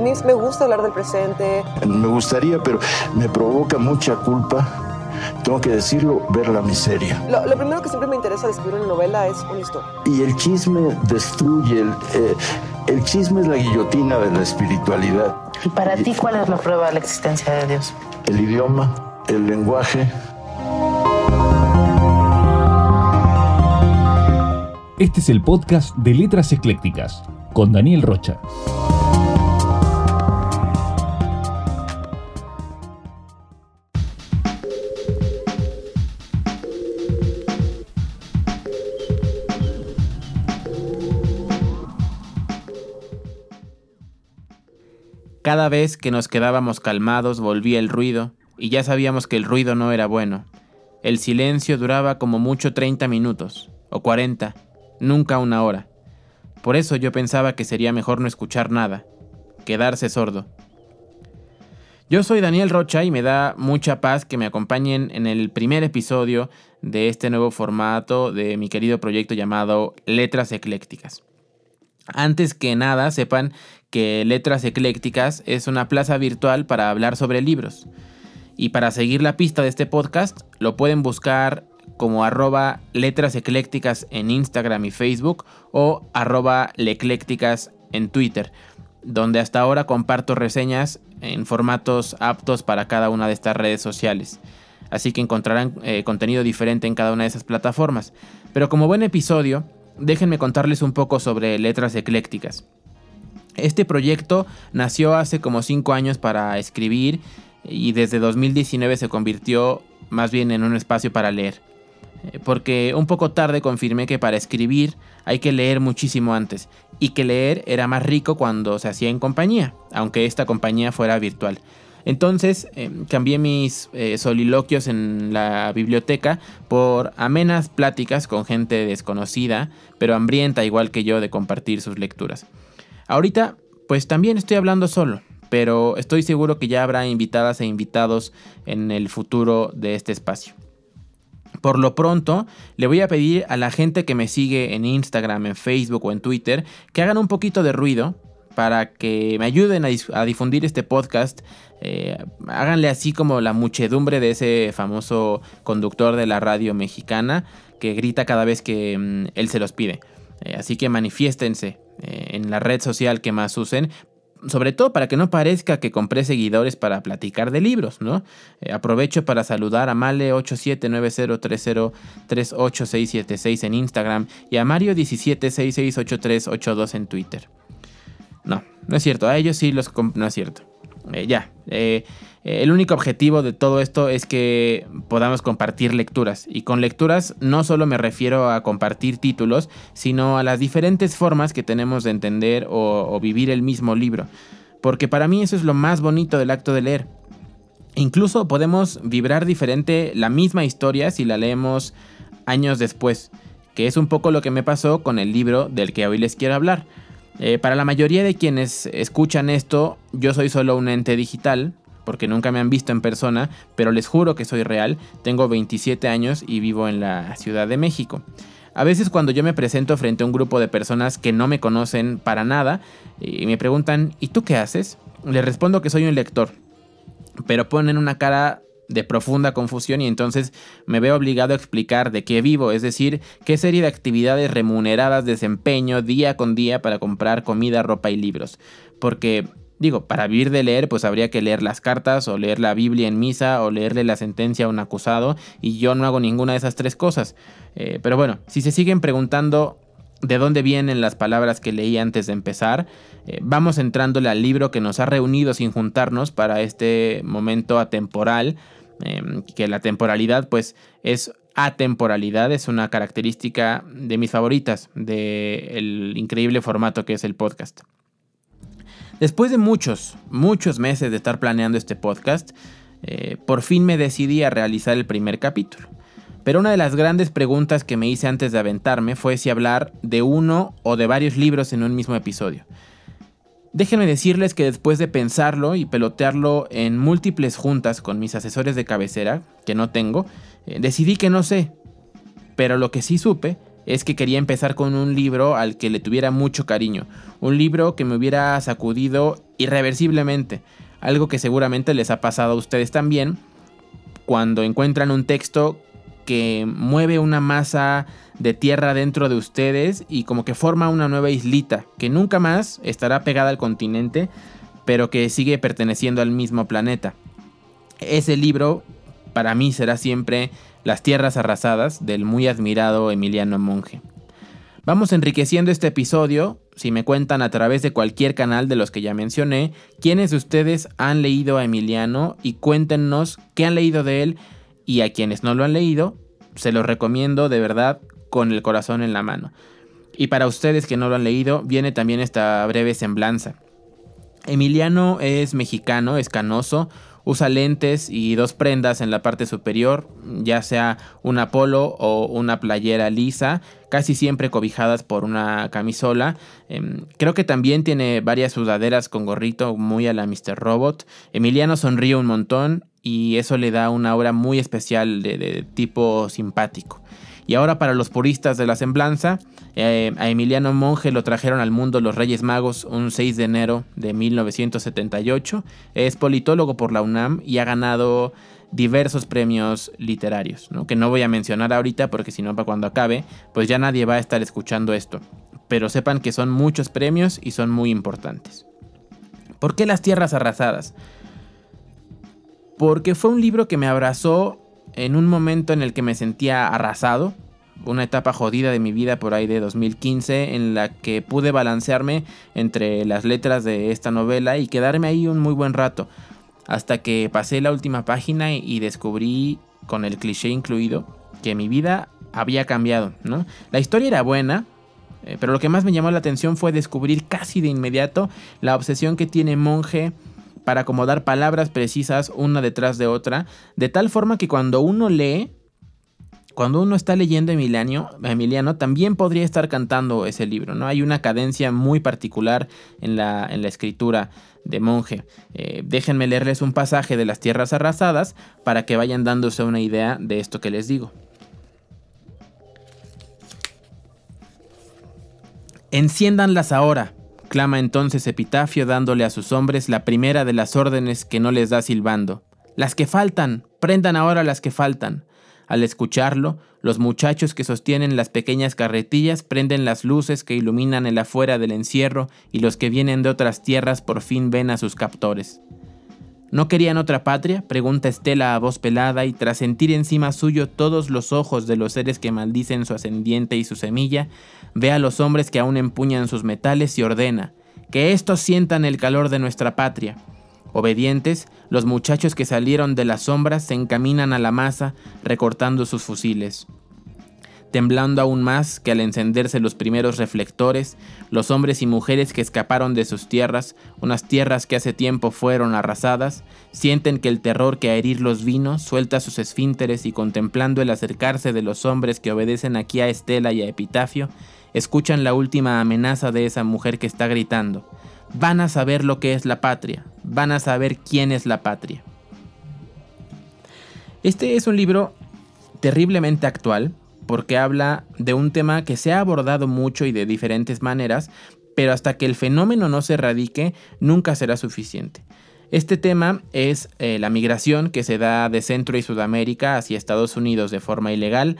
A mí me gusta hablar del presente. Me gustaría, pero me provoca mucha culpa tengo que decirlo, ver la miseria. Lo, primero que siempre me interesa de escribir una novela es una historia. Y el chisme destruye, el, eh, el chisme es la guillotina de la espiritualidad. ¿Y para ti cuál es la prueba de la existencia de Dios? El idioma, el lenguaje. Este es el podcast de Letras Eclécticas con Daniel Rocha. Cada vez que nos quedábamos calmados volvía el ruido, y ya sabíamos que el ruido no era bueno. El silencio duraba como mucho 30 minutos, o 40, nunca una hora. Por eso yo pensaba que sería mejor no escuchar nada, quedarse sordo. Yo soy Daniel Rocha y me da mucha paz que me acompañen en el primer episodio de este nuevo formato de mi querido proyecto llamado Letras Eclécticas. Antes que nada, sepan que Letras Eclécticas es una plaza virtual para hablar sobre libros. Y para seguir la pista de este podcast, lo pueden buscar como arroba letras eclécticas en Instagram y Facebook o arroba leclécticas en Twitter, donde hasta ahora comparto reseñas en formatos aptos para cada una de estas redes sociales. Así que encontrarán eh, contenido diferente en cada una de esas plataformas. Pero como buen episodio, déjenme contarles un poco sobre letras eclécticas. Este proyecto nació hace como 5 años para escribir y desde 2019 se convirtió más bien en un espacio para leer. Eh, porque un poco tarde confirmé que para escribir hay que leer muchísimo antes y que leer era más rico cuando se hacía en compañía, aunque esta compañía fuera virtual. Entonces eh, cambié mis eh, soliloquios en la biblioteca por amenas pláticas con gente desconocida, pero hambrienta igual que yo de compartir sus lecturas. Ahorita, pues también estoy hablando solo, pero estoy seguro que ya habrá invitadas e invitados en el futuro de este espacio. Por lo pronto, le voy a pedir a la gente que me sigue en Instagram, en Facebook o en Twitter que hagan un poquito de ruido para que me ayuden a, difundir este podcast. Eh, háganle así como la muchedumbre de ese famoso conductor de la radio mexicana que grita cada vez que mm, él se los pide. Eh, así que manifiéstense. Eh, en la red social que más usen, sobre todo para que no parezca que compré seguidores para platicar de libros, ¿no? Eh, aprovecho para saludar a Male879030386676 en Instagram y a Mario17668382 en Twitter. No, no es cierto, a ellos sí los... No es cierto. Ya, eh, el único objetivo de todo esto es que podamos compartir lecturas. Y con lecturas no solo me refiero a compartir títulos, sino a las diferentes formas que tenemos de entender o, vivir el mismo libro. Porque para mí eso es lo más bonito del acto de leer. Incluso podemos vibrar diferente la misma historia si la leemos años después, que es un poco lo que me pasó con el libro del que hoy les quiero hablar. Eh, para la mayoría de quienes escuchan esto, yo soy solo un ente digital, porque nunca me han visto en persona, pero les juro que soy real, tengo 27 años y vivo en la Ciudad de México. A veces cuando yo me presento frente a un grupo de personas que no me conocen para nada y me preguntan, ¿y tú qué haces? Les respondo que soy un lector, pero ponen una cara de profunda confusión y entonces me veo obligado a explicar de qué vivo, es decir, qué serie de actividades remuneradas desempeño día con día para comprar comida, ropa y libros. Porque Digo, para vivir de leer, pues habría que leer las cartas o leer la Biblia en misa o leerle la sentencia a un acusado y yo no hago ninguna de esas tres cosas. Eh, pero bueno, si se siguen preguntando de dónde vienen las palabras que leí antes de empezar, eh, vamos entrándole al libro que nos ha reunido sin juntarnos para este momento atemporal, em, que la temporalidad pues es atemporalidad, es una característica de mis favoritas del increíble formato que es el podcast. Después de muchos, muchos meses de estar planeando este podcast, eh, por fin me decidí a realizar el primer capítulo. Pero una de las grandes preguntas que me hice antes de aventarme fue si hablar de uno o de varios libros en un mismo episodio. Déjenme decirles que después de pensarlo y pelotearlo en múltiples juntas con mis asesores de cabecera, que no tengo, eh, decidí que no sé. Pero lo que sí supe es que quería empezar con un libro al que le tuviera mucho cariño, un libro que me hubiera sacudido irreversiblemente. Algo que seguramente les ha pasado a ustedes también cuando encuentran un texto que mueve una masa de tierra dentro de ustedes y como que forma una nueva islita que nunca más estará pegada al continente, pero que sigue perteneciendo al mismo planeta. Ese libro para mí será siempre Las tierras arrasadas del muy admirado Emiliano Monge. Vamos enriqueciendo este episodio, si me cuentan a través de cualquier canal de los que ya mencioné, quiénes de ustedes han leído a Emiliano y cuéntenos qué han leído de él y a quienes no lo han leído, se los recomiendo de verdad con el corazón en la mano. Y para ustedes que no lo han leído, viene también esta breve semblanza. Emiliano es mexicano, es canoso, usa lentes y dos prendas en la parte superior, ya sea una polo o una playera lisa, casi siempre cobijadas por una camisola. Em, creo que también tiene varias sudaderas con gorrito muy a la Mr. Robot. Emiliano sonríe un montón y eso le da una aura muy especial de tipo simpático. Y ahora para los puristas de la semblanza, eh, a Emiliano Monge lo trajeron al mundo los Reyes Magos un 6 de enero de 1978. Es politólogo por la UNAM y ha ganado diversos premios literarios, que no voy a mencionar ahorita porque si no para cuando acabe, pues ya nadie va a estar escuchando esto. Pero sepan que son muchos premios y son muy importantes. ¿Por qué Las Tierras Arrasadas? Porque fue un libro que me abrazó en un momento en el que me sentía arrasado, una etapa jodida de mi vida por ahí de 2015 en la que pude balancearme entre las letras de esta novela y quedarme ahí un muy buen rato, hasta que pasé la última página y descubrí, con el cliché incluido, que mi vida había cambiado, ¿no? La historia era buena, eh, pero lo que más me llamó la atención fue descubrir casi de inmediato la obsesión que tiene Monje para acomodar palabras precisas una detrás de otra, de tal forma que cuando uno lee, cuando uno está leyendo Emiliano, Emiliano también podría estar cantando ese libro, ¿no? Hay una cadencia muy particular en la, en la escritura de Monje. Eh, déjenme leerles un pasaje de las tierras arrasadas para que vayan dándose una idea de esto que les digo. Enciéndanlas ahora, Clama entonces Epitafio dándole a sus hombres la primera de las órdenes que no les da silbando. Las que faltan, prendan ahora las que faltan. Al escucharlo, los muchachos que sostienen las pequeñas carretillas prenden las luces que iluminan el afuera del encierro y los que vienen de otras tierras por fin ven a sus captores. ¿No querían otra patria? pregunta Estela a voz pelada y tras sentir encima suyo todos los ojos de los seres que maldicen su ascendiente y su semilla, ve a los hombres que aún empuñan sus metales y ordena, que éstos sientan el calor de nuestra patria. Obedientes, los muchachos que salieron de las sombras se encaminan a la masa recortando sus fusiles temblando aún más que al encenderse los primeros reflectores, los hombres y mujeres que escaparon de sus tierras, unas tierras que hace tiempo fueron arrasadas, sienten que el terror que a herirlos vino suelta sus esfínteres y contemplando el acercarse de los hombres que obedecen aquí a Estela y a Epitafio, escuchan la última amenaza de esa mujer que está gritando. Van a saber lo que es la patria, van a saber quién es la patria. Este es un libro terriblemente actual, porque habla de un tema que se ha abordado mucho y de diferentes maneras, pero hasta que el fenómeno no se erradique, nunca será suficiente. Este tema es eh, la migración que se da de Centro y Sudamérica hacia Estados Unidos de forma ilegal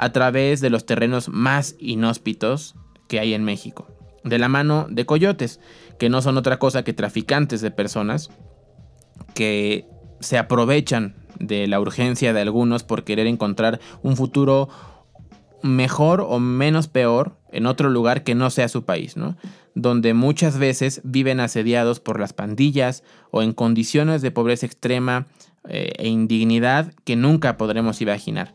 a través de los terrenos más inhóspitos que hay en México, de la mano de coyotes, que no son otra cosa que traficantes de personas que se aprovechan de la urgencia de algunos por querer encontrar un futuro mejor o menos peor en otro lugar que no sea su país, ¿no? Donde muchas veces viven asediados por las pandillas o en condiciones de pobreza extrema eh, e indignidad que nunca podremos imaginar.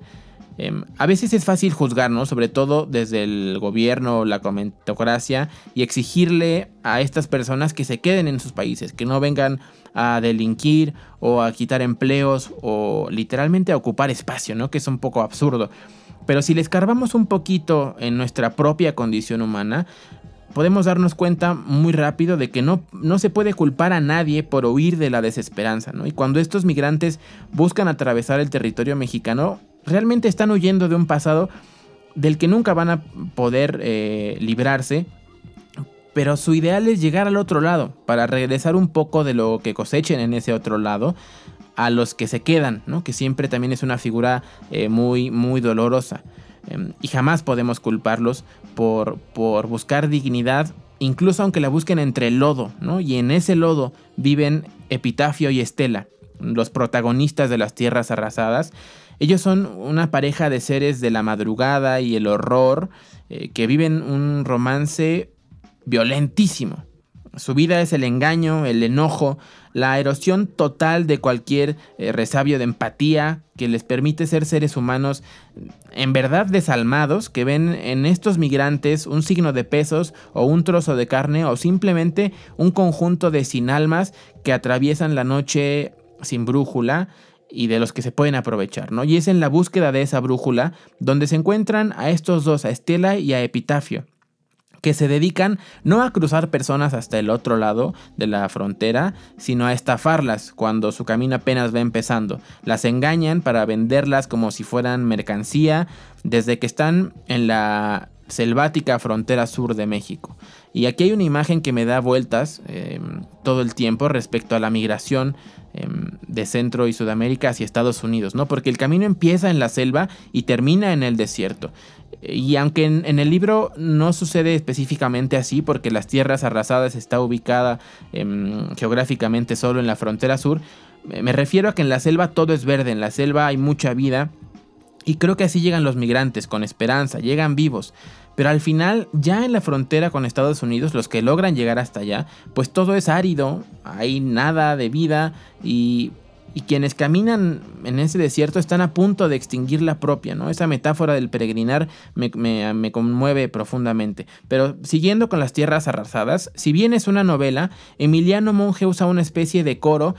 Em, a veces es fácil juzgarnos, sobre todo desde el gobierno la comentocracia, y exigirle a estas personas que se queden en sus países, que no vengan a delinquir o a quitar empleos o literalmente a ocupar espacio, ¿no? Que es un poco absurdo. Pero si le escarbamos un poquito en nuestra propia condición humana, podemos darnos cuenta muy rápido de que no, no se puede culpar a nadie por huir de la desesperanza, ¿no? Y cuando estos migrantes buscan atravesar el territorio mexicano, realmente están huyendo de un pasado del que nunca van a poder eh, librarse pero su ideal es llegar al otro lado, para regresar un poco de lo que cosechen en ese otro lado a los que se quedan, ¿no? que siempre también es una figura eh, muy, muy dolorosa. Em, y jamás podemos culparlos por, por buscar dignidad, incluso aunque la busquen entre el lodo, ¿no? y en ese lodo viven Epitafio y Estela, los protagonistas de las tierras arrasadas. Ellos son una pareja de seres de la madrugada y el horror eh, que viven un romance violentísimo. Su vida es el engaño, el enojo, la erosión total de cualquier eh, resabio de empatía que les permite ser seres humanos en verdad desalmados, que ven en estos migrantes un signo de pesos o un trozo de carne o simplemente un conjunto de sin almas que atraviesan la noche sin brújula y de los que se pueden aprovechar, ¿no? Y es en la búsqueda de esa brújula donde se encuentran a estos dos, a Estela y a Epitafio que se dedican no a cruzar personas hasta el otro lado de la frontera, sino a estafarlas cuando su camino apenas va empezando. Las engañan para venderlas como si fueran mercancía desde que están en la selvática frontera sur de México. Y aquí hay una imagen que me da vueltas em, todo el tiempo respecto a la migración em, de Centro y Sudamérica hacia Estados Unidos, ¿no? Porque el camino empieza en la selva y termina en el desierto. Y aunque en, el libro no sucede específicamente así, porque las tierras arrasadas está ubicada em, geográficamente solo en la frontera sur, me refiero a que en la selva todo es verde, en la selva hay mucha vida. Y creo que así llegan los migrantes, con esperanza, llegan vivos. Pero al final, ya en la frontera con Estados Unidos, los que logran llegar hasta allá, pues todo es árido, hay nada de vida y y quienes caminan en ese desierto están a punto de extinguir la propia, ¿no? Esa metáfora del peregrinar me, conmueve profundamente. Pero siguiendo con las tierras arrasadas, si bien es una novela, Emiliano Monge usa una especie de coro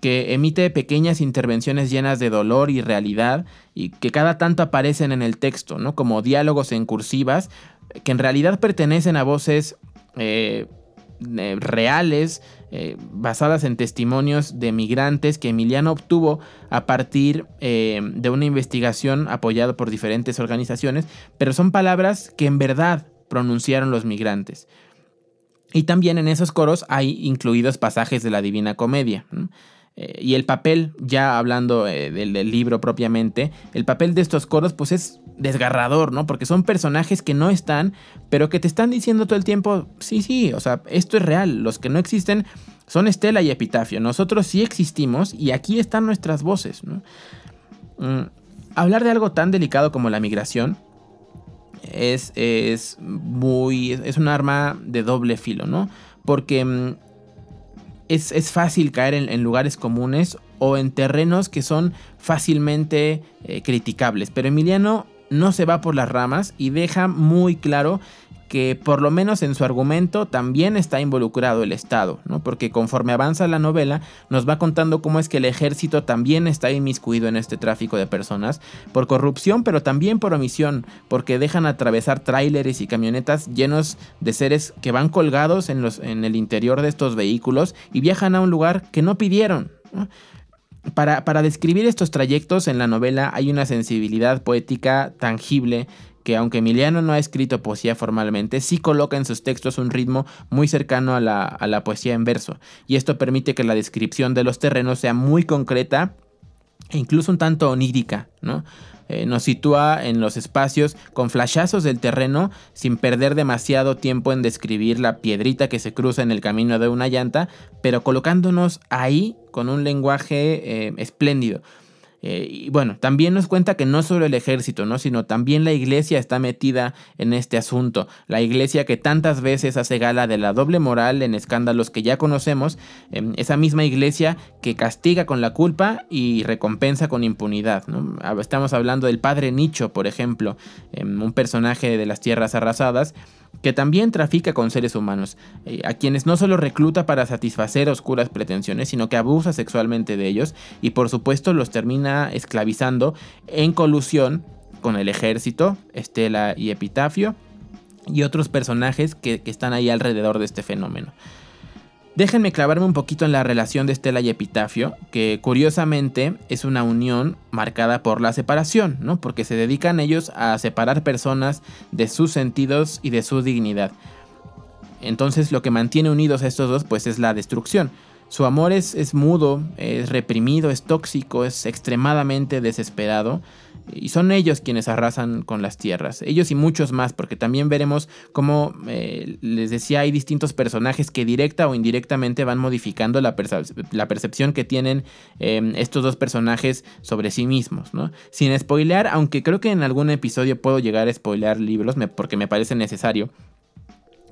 que emite pequeñas intervenciones llenas de dolor y realidad y que cada tanto aparecen en el texto, ¿no? Como diálogos en cursivas que en realidad pertenecen a voces eh, eh, reales eh, basadas en testimonios de migrantes que Emiliano obtuvo a partir eh, de una investigación apoyada por diferentes organizaciones, pero son palabras que en verdad pronunciaron los migrantes. Y también en esos coros hay incluidos pasajes de la Divina Comedia. Eh, y el papel, ya hablando del, del, libro propiamente, el papel de estos coros pues es desgarrador, ¿no? Porque son personajes que no están, pero que te están diciendo todo el tiempo, sí, sí, o sea, esto es real, los que no existen son Estela y Epitafio, nosotros sí existimos y aquí están nuestras voces, ¿no? Mm, hablar de algo tan delicado como la migración es, es muy, es un arma de doble filo, ¿no? Porque mm, es, fácil caer en, lugares comunes o en terrenos que son fácilmente eh, criticables. Pero Emiliano no se va por las ramas y deja muy claro que por lo menos en su argumento también está involucrado el Estado, ¿no? porque conforme avanza la novela nos va contando cómo es que el ejército también está inmiscuido en este tráfico de personas, por corrupción pero también por omisión, porque dejan atravesar tráileres y camionetas llenos de seres que van colgados en, los, en el interior de estos vehículos y viajan a un lugar que no pidieron. Para, describir estos trayectos en la novela hay una sensibilidad poética tangible que aunque Emiliano no ha escrito poesía formalmente, sí coloca en sus textos un ritmo muy cercano a la, a la poesía en verso, y esto permite que la descripción de los terrenos sea muy concreta e incluso un tanto onírica, ¿no? Eh, nos sitúa en los espacios con flashazos del terreno sin perder demasiado tiempo en describir la piedrita que se cruza en el camino de una llanta, pero colocándonos ahí con un lenguaje eh, espléndido. Eh, y bueno, también nos cuenta que no solo el ejército, ¿no? sino también la iglesia está metida en este asunto. La iglesia que tantas veces hace gala de la doble moral en escándalos que ya conocemos, em, esa misma iglesia que castiga con la culpa y recompensa con impunidad. Estamos hablando del padre Nicho, por ejemplo, em, un personaje de las tierras arrasadas que también trafica con seres humanos, eh, a quienes no solo recluta para satisfacer oscuras pretensiones, sino que abusa sexualmente de ellos y por supuesto los termina esclavizando en colusión con el ejército, Estela y Epitafio, y otros personajes que están ahí alrededor de este fenómeno. Déjenme clavarme un poquito en la relación de Estela y Epitafio, que curiosamente es una unión marcada por la separación, ¿no? Porque se dedican ellos a separar personas de sus sentidos y de su dignidad. entonces lo que mantiene unidos a estos dos pues es la destrucción. Su amor es, es mudo, es reprimido, es tóxico, es extremadamente desesperado y son ellos quienes arrasan con las tierras, ellos y muchos más, porque también veremos cómo, eh, les decía, hay distintos personajes que directa o indirectamente van modificando la, la percepción que tienen em, estos dos personajes sobre sí mismos, ¿no? Sin spoilear, aunque creo que en algún episodio puedo llegar a spoilear libros, porque me parece necesario.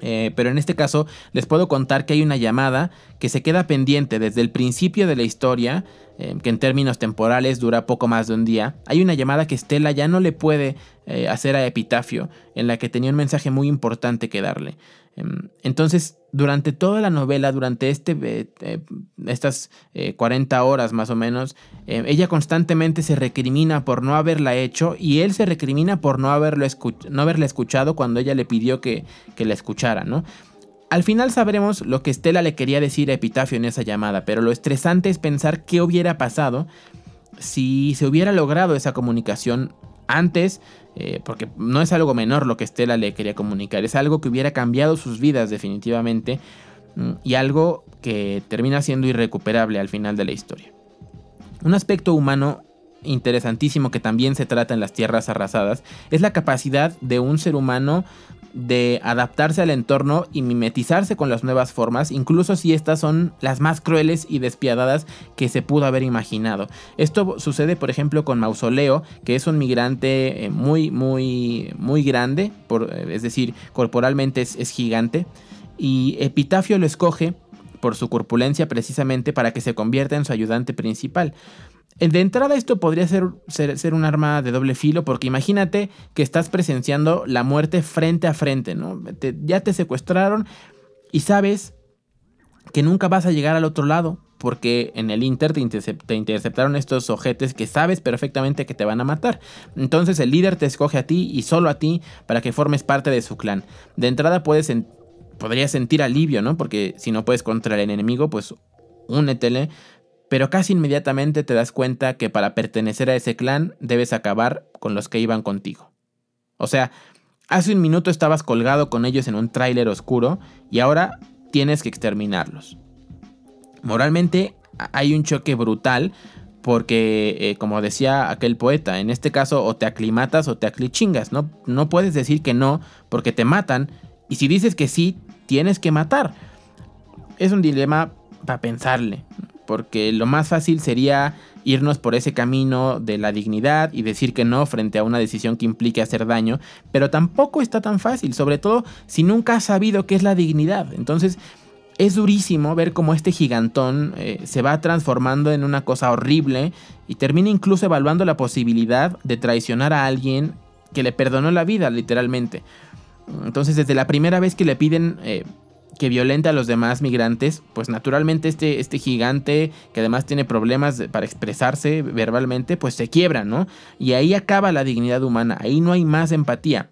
Eh, pero en este caso les puedo contar que hay una llamada que se queda pendiente desde el principio de la historia, eh, que en términos temporales dura poco más de un día. Hay una llamada que Stella ya no le puede eh, hacer a Epitafio, en la que tenía un mensaje muy importante que darle. Em, entonces, durante toda la novela, durante este, eh, eh, estas 40 eh, horas más o menos, ella constantemente se recrimina por no haberla hecho y él se recrimina por no, haberlo no haberla escuchado cuando ella le pidió que, que la escuchara, ¿no? Al final sabremos lo que Estela le quería decir a Epitafio en esa llamada, pero lo estresante es pensar qué hubiera pasado si se hubiera logrado esa comunicación antes eh, porque no es algo menor lo que Estela le quería comunicar, es algo que hubiera cambiado sus vidas definitivamente mm, y algo que termina siendo irrecuperable al final de la historia. Un aspecto humano interesantísimo que también se trata en las tierras arrasadas es la capacidad de un ser humano de adaptarse al entorno y mimetizarse con las nuevas formas, incluso si estas son las más crueles y despiadadas que se pudo haber imaginado. Esto sucede, por ejemplo, con Mausoleo, que es un migrante eh, muy, muy, muy grande, eh, es decir, corporalmente es, es gigante, y Epitafio lo escoge por su corpulencia precisamente para que se convierta en su ayudante principal. De entrada esto podría ser, ser, un arma de doble filo porque imagínate que estás presenciando la muerte frente a frente, ¿no? ya te secuestraron y sabes que nunca vas a llegar al otro lado porque en el Inter te, interceptaron estos ojetes que sabes perfectamente que te van a matar. Entonces el líder te escoge a ti y solo a ti para que formes parte de su clan. De entrada puedes podrías sentir alivio, ¿no? Porque si no puedes contra el enemigo, pues únetele pero casi inmediatamente te das cuenta que para pertenecer a ese clan debes acabar con los que iban contigo. O sea, hace un minuto estabas colgado con ellos en un tráiler oscuro y ahora tienes que exterminarlos. Moralmente hay un choque brutal porque, eh, como decía aquel poeta, en este caso o te aclimatas o te aclichingas, ¿no? No puedes decir que no porque te matan y si dices que sí, tienes que matar. Es un dilema para pensarle porque lo más fácil sería irnos por ese camino de la dignidad y decir que no frente a una decisión que implique hacer daño, pero tampoco está tan fácil, sobre todo si nunca has sabido qué es la dignidad. Entonces es durísimo ver cómo este gigantón eh, se va transformando en una cosa horrible y termina incluso evaluando la posibilidad de traicionar a alguien que le perdonó la vida, literalmente. Entonces, desde la primera vez que le piden eh, que violenta a los demás migrantes, pues naturalmente este, este gigante, que además tiene problemas para expresarse verbalmente, pues se quiebra, ¿no? Y ahí acaba la dignidad humana, ahí no hay más empatía.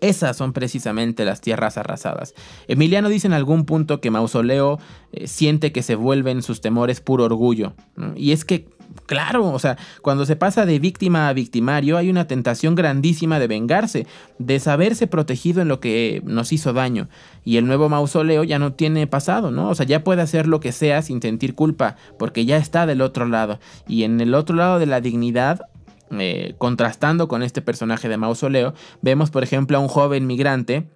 Esas son precisamente las tierras arrasadas. Emiliano dice en algún punto que Mausoleo eh, siente que se vuelven sus temores puro orgullo. Y es que Claro, o sea, cuando se pasa de víctima a victimario hay una tentación grandísima de vengarse, de saberse protegido en lo que nos hizo daño. Y el nuevo mausoleo ya no tiene pasado, ¿no? O sea, ya puede hacer lo que sea sin sentir culpa, porque ya está del otro lado. Y en el otro lado de la dignidad eh, contrastando con este personaje de mausoleo, vemos por ejemplo a un joven migrante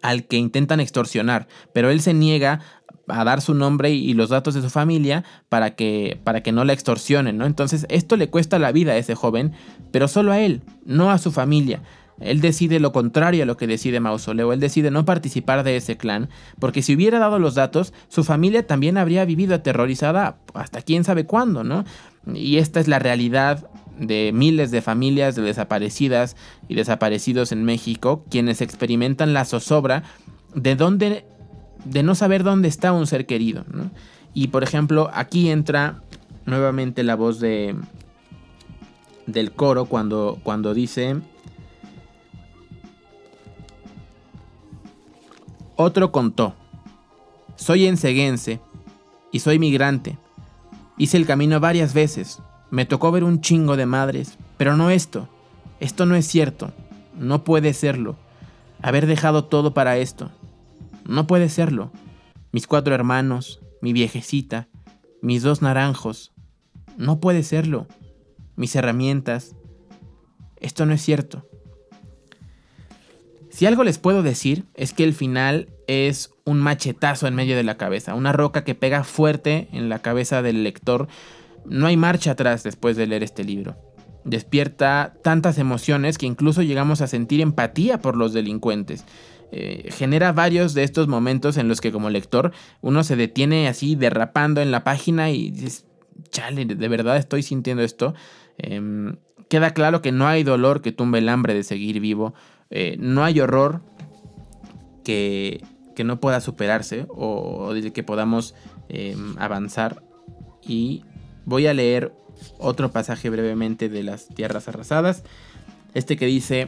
al que intentan extorsionar, pero él se niega a dar su nombre y los datos de su familia para que, para que no la extorsionen, ¿no? Entonces esto le cuesta la vida a ese joven, pero solo a él, no a su familia. Él decide lo contrario a lo que decide Mausoleo, él decide no participar de ese clan, porque si hubiera dado los datos, su familia también habría vivido aterrorizada hasta quién sabe cuándo, ¿no? Y esta es la realidad de miles de familias de desaparecidas y desaparecidos en México, quienes experimentan la zozobra de dónde de no saber dónde está un ser querido. Y por ejemplo, aquí entra nuevamente la voz de del coro cuando, cuando dice Otro contó, soy enseguense y soy migrante. Hice el camino varias veces, me tocó ver un chingo de madres, pero no esto, esto no es cierto, no puede serlo, haber dejado todo para esto. No puede serlo. Mis cuatro hermanos, mi viejecita, mis dos naranjos. No puede serlo. Mis herramientas. Esto no es cierto. Si algo les puedo decir es que el final es un machetazo en medio de la cabeza, una roca que pega fuerte en la cabeza del lector. No hay marcha atrás después de leer este libro. Despierta tantas emociones que incluso llegamos a sentir empatía por los delincuentes. Eh, genera varios de estos momentos en los que como lector uno se detiene así derrapando en la página y dices, chale, de verdad estoy sintiendo esto. Em, queda claro que no hay dolor que tumbe el hambre de seguir vivo eh, no hay horror que, no pueda superarse o, de que podamos em, avanzar. Y voy a leer otro pasaje brevemente de las tierras arrasadas. Este que dice,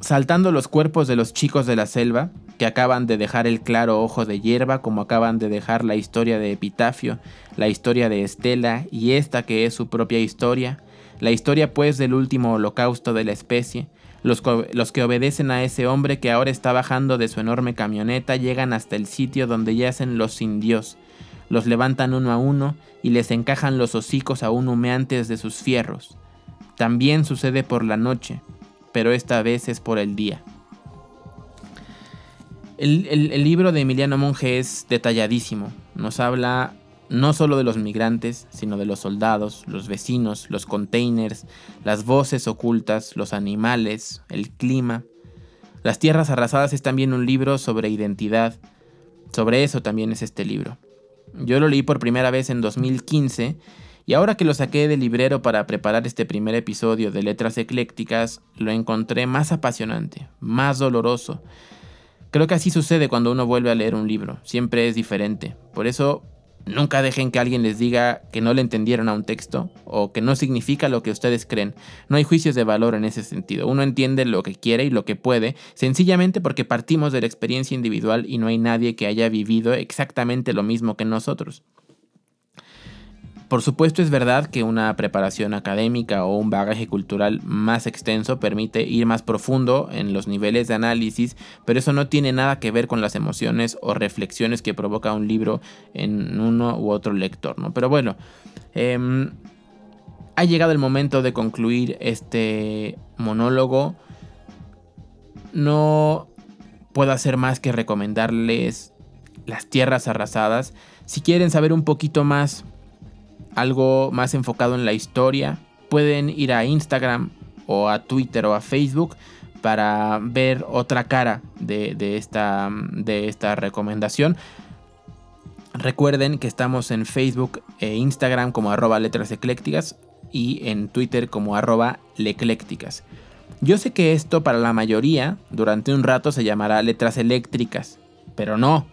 saltando los cuerpos de los chicos de la selva, que acaban de dejar el claro ojo de hierba, como acaban de dejar la historia de Epitafio, la historia de Estela y esta que es su propia historia, la historia pues del último holocausto de la especie, los, que obedecen a ese hombre que ahora está bajando de su enorme camioneta llegan hasta el sitio donde yacen los indios. Los levantan uno a uno y les encajan los hocicos aún humeantes de sus fierros. También sucede por la noche, pero esta vez es por el día. El, el libro de Emiliano Monge es detalladísimo. Nos habla no solo de los migrantes, sino de los soldados, los vecinos, los containers, las voces ocultas, los animales, el clima. Las tierras arrasadas es también un libro sobre identidad. Sobre eso también es este libro. Yo lo leí por primera vez en 2015 y ahora que lo saqué del librero para preparar este primer episodio de Letras Eclécticas, lo encontré más apasionante, más doloroso. Creo que así sucede cuando uno vuelve a leer un libro, siempre es diferente. Por eso Nunca dejen que alguien les diga que no le entendieron a un texto o que no significa lo que ustedes creen. No hay juicios de valor en ese sentido. Uno entiende lo que quiere y lo que puede, sencillamente porque partimos de la experiencia individual y no hay nadie que haya vivido exactamente lo mismo que nosotros. Por supuesto es verdad que una preparación académica o un bagaje cultural más extenso permite ir más profundo en los niveles de análisis, pero eso no tiene nada que ver con las emociones o reflexiones que provoca un libro en uno u otro lector, ¿no? Pero bueno, em, ha llegado el momento de concluir este monólogo. No puedo hacer más que recomendarles las tierras arrasadas. Si quieren saber un poquito más algo más enfocado en la historia, pueden ir a Instagram o a Twitter o a Facebook para ver otra cara de, esta, de esta recomendación. Recuerden que estamos en Facebook e Instagram como arroba letras eclécticas y en Twitter como arroba leclécticas. Yo sé que esto para la mayoría durante un rato se llamará letras eléctricas, pero no,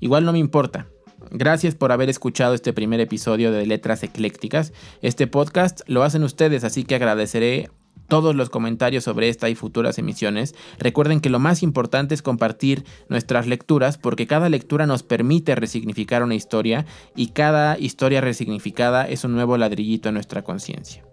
igual no me importa. Gracias por haber escuchado este primer episodio de Letras Eclécticas. Este podcast lo hacen ustedes, así que agradeceré todos los comentarios sobre esta y futuras emisiones. Recuerden que lo más importante es compartir nuestras lecturas porque cada lectura nos permite resignificar una historia y cada historia resignificada es un nuevo ladrillito en nuestra conciencia.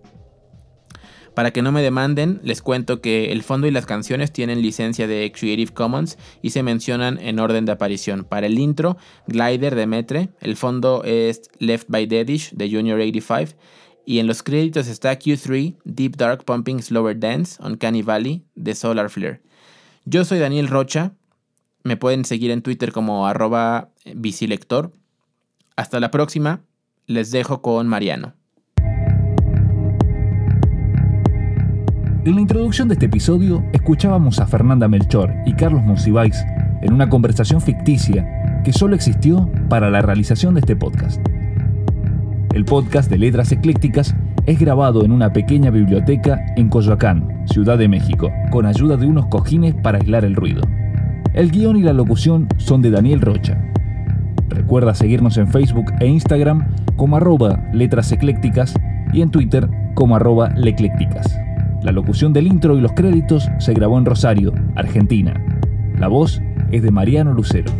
Para que no me demanden, les cuento que el fondo y las canciones tienen licencia de Creative Commons y se mencionan en orden de aparición. Para el intro, Glider de Metre, el fondo es Left by Deadish de Junior 85 y en los créditos está Q3, Deep Dark Pumping Slower Dance on Canny Valley de Solar Flare. Yo soy Daniel Rocha, me pueden seguir en Twitter como arroba bicilector. Hasta la próxima, les dejo con Mariano. En la introducción de este episodio escuchábamos a Fernanda Melchor y Carlos Monsiváis en una conversación ficticia que solo existió para la realización de este podcast. El podcast de Letras Eclécticas es grabado en una pequeña biblioteca en Coyoacán, Ciudad de México, con ayuda de unos cojines para aislar el ruido. El guion y la locución son de Daniel Rocha. Recuerda seguirnos en Facebook e Instagram como arroba letras eclécticas y en Twitter como arroba leclécticas. La locución del intro y los créditos se grabó en Rosario, Argentina. La voz es de Mariano Lucero.